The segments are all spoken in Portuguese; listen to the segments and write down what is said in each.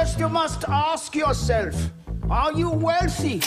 First you must ask yourself, are you wealthy?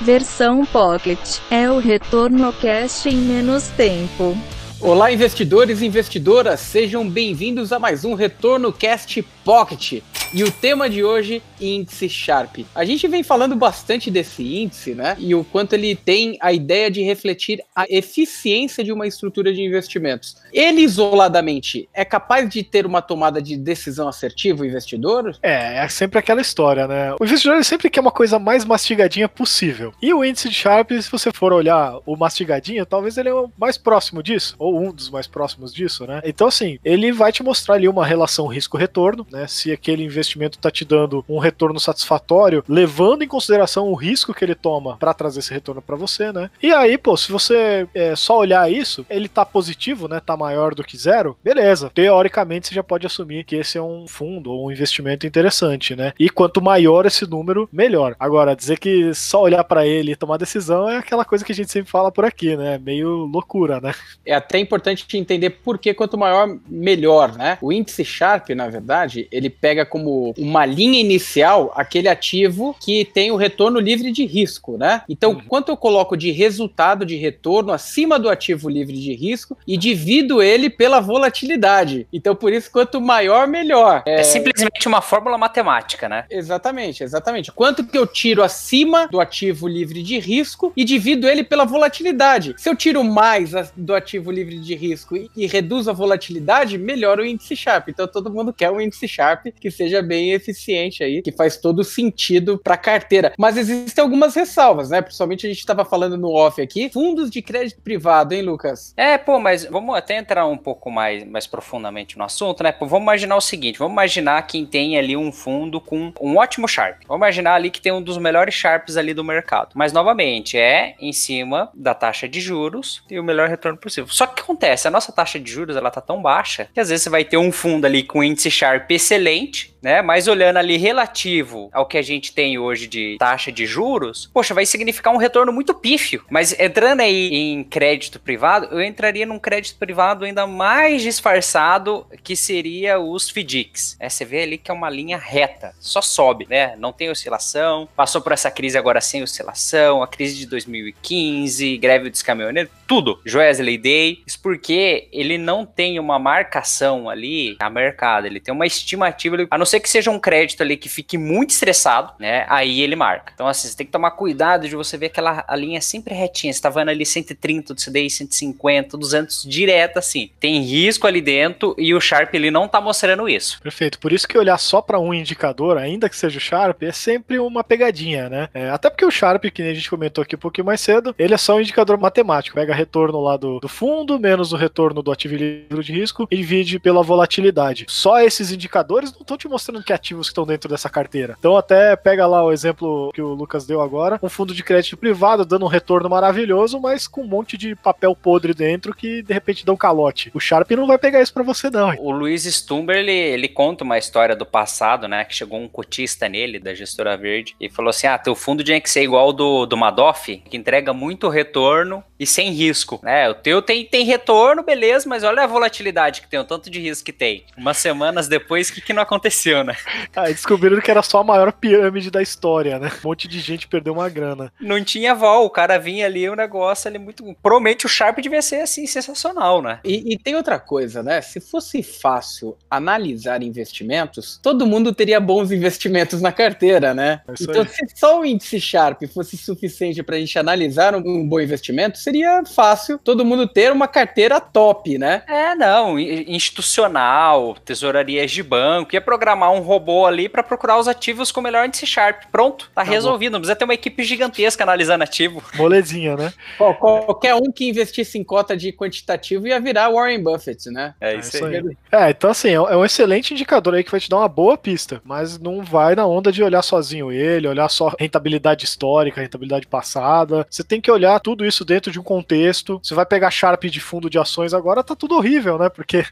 Versão Pocket é o retorno cash em menos tempo. Olá, investidores e investidoras, sejam bem-vindos a mais um Retorno Cast Pocket. E o tema de hoje, índice Sharp. A gente vem falando bastante desse índice, né? E o quanto ele tem a ideia de refletir a eficiência de uma estrutura de investimentos. Ele isoladamente é capaz de ter uma tomada de decisão assertiva, o investidor? É, é sempre aquela história, né? O investidor sempre quer uma coisa mais mastigadinha possível. E o índice de Sharp, se você for olhar o mastigadinho, talvez ele é o mais próximo disso, ou um dos mais próximos disso, né? Então, assim, ele vai te mostrar ali uma relação risco-retorno, né? Se aquele investimento investimento está te dando um retorno satisfatório, levando em consideração o risco que ele toma para trazer esse retorno para você, né? E aí, pô, se você é, só olhar isso, ele tá positivo, né? Tá maior do que zero, beleza. Teoricamente, você já pode assumir que esse é um fundo ou um investimento interessante, né? E quanto maior esse número, melhor. Agora, dizer que só olhar para ele e tomar decisão é aquela coisa que a gente sempre fala por aqui, né? Meio loucura, né? É até importante entender por que quanto maior, melhor, né? O índice Sharp, na verdade, ele pega como uma linha inicial aquele ativo que tem o retorno livre de risco, né? Então, uhum. quanto eu coloco de resultado de retorno acima do ativo livre de risco e divido ele pela volatilidade. Então, por isso, quanto maior, melhor. É, é simplesmente uma fórmula matemática, né? Exatamente, exatamente. Quanto que eu tiro acima do ativo livre de risco e divido ele pela volatilidade. Se eu tiro mais do ativo livre de risco e, e reduzo a volatilidade, melhora o índice Sharp. Então, todo mundo quer um índice Sharp que seja bem eficiente aí, que faz todo sentido para carteira. Mas existem algumas ressalvas, né? Principalmente a gente estava falando no off aqui, fundos de crédito privado, hein, Lucas? É, pô, mas vamos até entrar um pouco mais, mais profundamente no assunto, né? Pô, vamos imaginar o seguinte, vamos imaginar quem tem ali um fundo com um ótimo Sharp. Vamos imaginar ali que tem um dos melhores Sharps ali do mercado. Mas, novamente, é em cima da taxa de juros e o melhor retorno possível. Só que acontece, a nossa taxa de juros, ela tá tão baixa que às vezes você vai ter um fundo ali com índice Sharp excelente, né? Mas olhando ali relativo ao que a gente tem hoje de taxa de juros, poxa, vai significar um retorno muito pífio. Mas entrando aí em crédito privado, eu entraria num crédito privado ainda mais disfarçado, que seria os FDICs. É, você vê ali que é uma linha reta, só sobe, né? Não tem oscilação, passou por essa crise agora sem oscilação, a crise de 2015, greve dos caminhoneiros, tudo. Joesley Day, isso porque ele não tem uma marcação ali a mercado, ele tem uma estimativa, a não ser que seja um crédito ali que fique muito estressado, né? Aí ele marca. Então, assim, você tem que tomar cuidado de você ver aquela a linha sempre retinha. Você tá vendo ali 130 do CDI, 150, 200 direto assim. Tem risco ali dentro e o Sharp ele não tá mostrando isso. Perfeito. Por isso que olhar só para um indicador, ainda que seja o Sharp, é sempre uma pegadinha, né? É, até porque o Sharp, que a gente comentou aqui um pouquinho mais cedo, ele é só um indicador matemático. Pega retorno lá do, do fundo, menos o retorno do ativo livre de risco e divide pela volatilidade. Só esses indicadores não estão te mostrando mostrando que ativos que estão dentro dessa carteira. Então até pega lá o exemplo que o Lucas deu agora, um fundo de crédito privado dando um retorno maravilhoso, mas com um monte de papel podre dentro que de repente dá um calote. O Sharp não vai pegar isso para você não. O Luiz Stumber, ele, ele conta uma história do passado, né, que chegou um cotista nele, da gestora verde, e falou assim, ah, teu fundo tinha que ser igual do, do Madoff, que entrega muito retorno e sem risco, né, o teu tem, tem retorno, beleza, mas olha a volatilidade que tem, o tanto de risco que tem. Umas semanas depois, o que, que não aconteceu? Aconteceu, né? Ah, descobriram que era só a maior pirâmide da história, né? Um monte de gente perdeu uma grana. Não tinha vol, o cara vinha ali, o negócio ali muito. Provavelmente o Sharp devia ser assim, sensacional, né? E, e tem outra coisa, né? Se fosse fácil analisar investimentos, todo mundo teria bons investimentos na carteira, né? É então, aí. se só o índice Sharp fosse suficiente pra gente analisar um, um bom investimento, seria fácil todo mundo ter uma carteira top, né? É, não. Institucional, tesourarias de banco, ia programar programar um robô ali para procurar os ativos com o melhor índice Sharp. Pronto, tá, tá resolvido. Não precisa ter uma equipe gigantesca analisando ativo. Molezinha, né? qualquer um que investisse em cota de quantitativo ia virar Warren Buffett, né? É isso, aí. aí. É, então assim, é, é um excelente indicador aí que vai te dar uma boa pista, mas não vai na onda de olhar sozinho ele, olhar só rentabilidade histórica, rentabilidade passada. Você tem que olhar tudo isso dentro de um contexto. Você vai pegar Sharp de fundo de ações agora, tá tudo horrível, né? Porque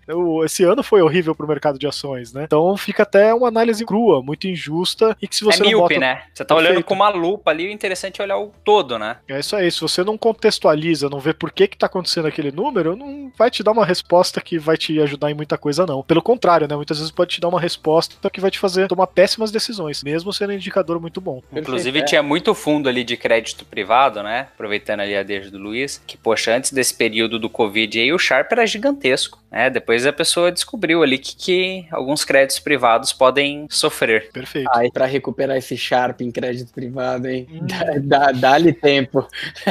esse ano foi horrível pro mercado de ações, né? Então fica até até uma análise crua, muito injusta e que se você é não míope, bota... né? Você tá Perfeito. olhando com uma lupa ali, o interessante é olhar o todo, né? É isso aí, se você não contextualiza, não vê por que que tá acontecendo aquele número, não vai te dar uma resposta que vai te ajudar em muita coisa não. Pelo contrário, né? Muitas vezes pode te dar uma resposta que vai te fazer tomar péssimas decisões, mesmo sendo um indicador muito bom. Inclusive, é. tinha muito fundo ali de crédito privado, né? Aproveitando ali a deixa do Luiz, que, poxa, antes desse período do Covid aí, o Sharp era gigantesco, né? Depois a pessoa descobriu ali que, que alguns créditos privados podem sofrer. Perfeito. Ai, pra recuperar esse Sharp em crédito privado, hein? Hum. Dá- dá- Dá-lhe tempo.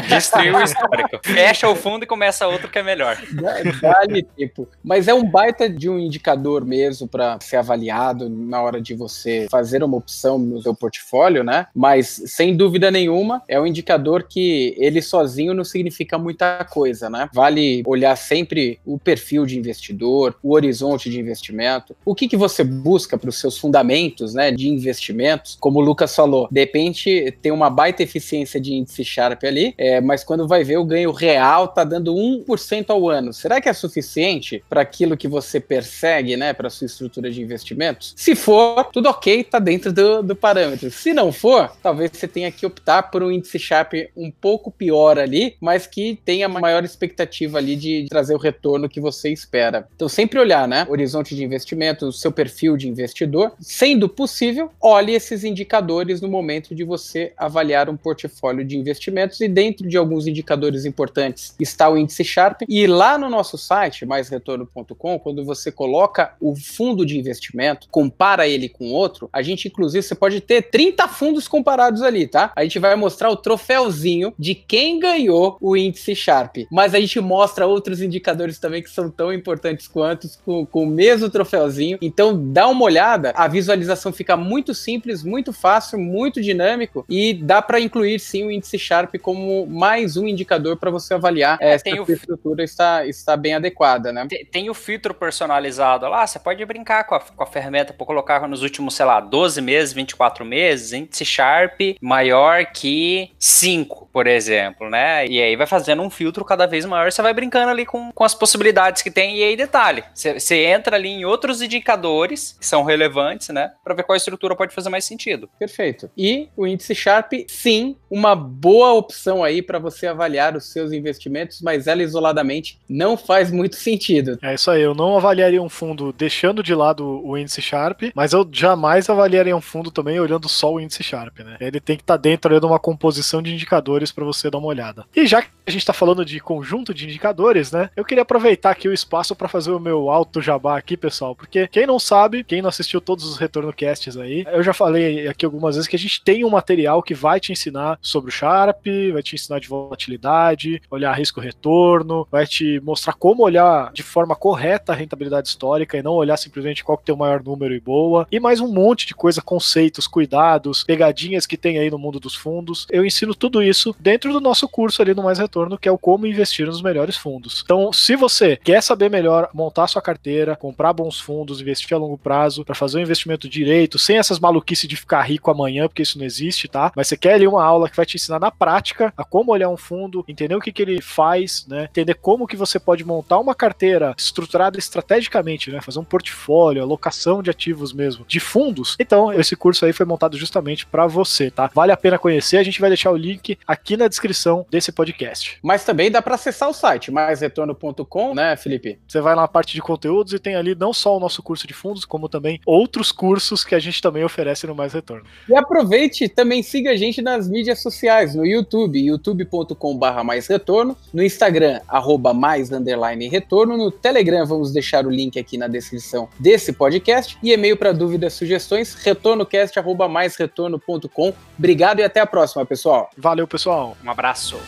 Destruiu o histórico. Fecha o fundo e começa outro que é melhor. Dá- Dá-lhe tempo. Mas é um baita de um indicador mesmo para ser avaliado na hora de você fazer uma opção no seu portfólio, né? Mas sem dúvida nenhuma é um indicador que ele sozinho não significa muita coisa, né? Vale olhar sempre o perfil de investidor, o horizonte de investimento, o que, que você busca para os seus fundamentos, né? De investimentos, como o Lucas falou, de repente tem uma baita eficiência de índice Sharp ali, é, mas quando vai ver o ganho real tá dando 1% ao ano. Será que é suficiente para aquilo que você persegue, né, para sua estrutura de investimentos? Se for, tudo ok, tá dentro do, do parâmetro. Se não for, talvez você tenha que optar por um índice Sharp um pouco pior ali, mas que tenha maior expectativa ali de trazer o retorno que você espera. Então sempre olhar, né, horizonte de investimento, o seu perfil de investidor, sendo possível, olhe esses indicadores no momento de você avaliar um portfólio de investimentos. E dentro de alguns indicadores importantes está o índice Sharp e lá no nosso site maisretorno.com, quando você coloca o fundo de investimento, compara ele com outro, a gente inclusive você pode ter 30 fundos comparados ali, tá? A gente vai mostrar o troféuzinho de quem ganhou o índice Sharp, mas a gente mostra outros indicadores também que são tão importantes quanto com, com o mesmo troféuzinho. Então dá uma olhada, a visualização fica muito simples, muito fácil, muito dinâmico e dá para incluir sim o índice Sharp como mais um indicador para você avaliar é, se a estrutura está, está bem adequada, né? Tem, tem o filtro personalizado lá, você pode brincar com a, com a ferramenta para colocar nos últimos, sei lá, 12 meses, 24 meses, índice Sharp maior que 5, por exemplo, né? E aí vai fazendo um filtro cada vez maior, você vai brincando ali com, com as possibilidades que tem. E aí, detalhe, você, entra ali em outros indicadores que são relevantes, né? Para ver qual estrutura pode fazer mais sentido. Perfeito. E o índice Sharp, sim, uma boa opção aí para você avaliar os seus investimentos, mas ela isoladamente não faz muito sentido. É isso aí, eu não avaliaria um fundo deixando de lado o índice Sharp, mas eu jamais avaliaria um fundo também olhando só o índice Sharp, né? Ele tem que estar dentro aí de uma composição de indicadores para você dar uma olhada. E já que a gente está falando de conjunto de indicadores, né? Eu queria aproveitar aqui o espaço para fazer o meu alto jabá aqui, pessoal, porque quem não sabe, quem não assistiu todos os retorno casts aí, eu já falei aqui algumas vezes que a gente tem um material que vai te ensinar sobre o Sharp, vai te ensinar de volatilidade, olhar risco retorno, vai te mostrar como olhar de forma correta a rentabilidade histórica e não olhar simplesmente qual que tem o maior número e boa. E mais um monte de coisa, conceitos, cuidados, pegadinhas que tem aí no mundo dos fundos. Eu ensino tudo isso dentro do nosso curso ali no Mais Retorno, que é o como investir nos melhores fundos. Então, se você quer saber melhor montar sua carteira, comprar bons fundos, investir a longo prazo, para fazer um investimento direito, sem essas maluquices de ficar rico amanhã, porque isso não existe, tá? Mas você quer ali uma aula que vai te ensinar na prática a como olhar um fundo, entender o que, que ele faz, né? Entender como que você pode montar uma carteira estruturada estrategicamente, né? Fazer um portfólio, alocação de ativos mesmo, de fundos. Então, esse curso aí foi montado justamente para você, tá? Vale a pena conhecer, a gente vai deixar o link aqui na descrição desse podcast. Mas também dá para acessar o site maisretorno.com, né, Felipe? Você vai lá na parte de conteúdos e tem ali não só o nosso curso de fundos, como também outros cursos que a gente também oferece no Mais Retorno. E aproveite e também siga a gente nas mídias sociais, no YouTube, youtube.com.br mais retorno, no Instagram, arroba mais underline retorno, no Telegram vamos deixar o link aqui na descrição desse podcast e e-mail para dúvidas, sugestões, retornocast arroba mais retorno.com. Obrigado e até a próxima, pessoal. Valeu, pessoal! Um abraço.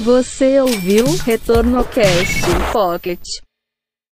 Você ouviu Retorno Cast Pocket.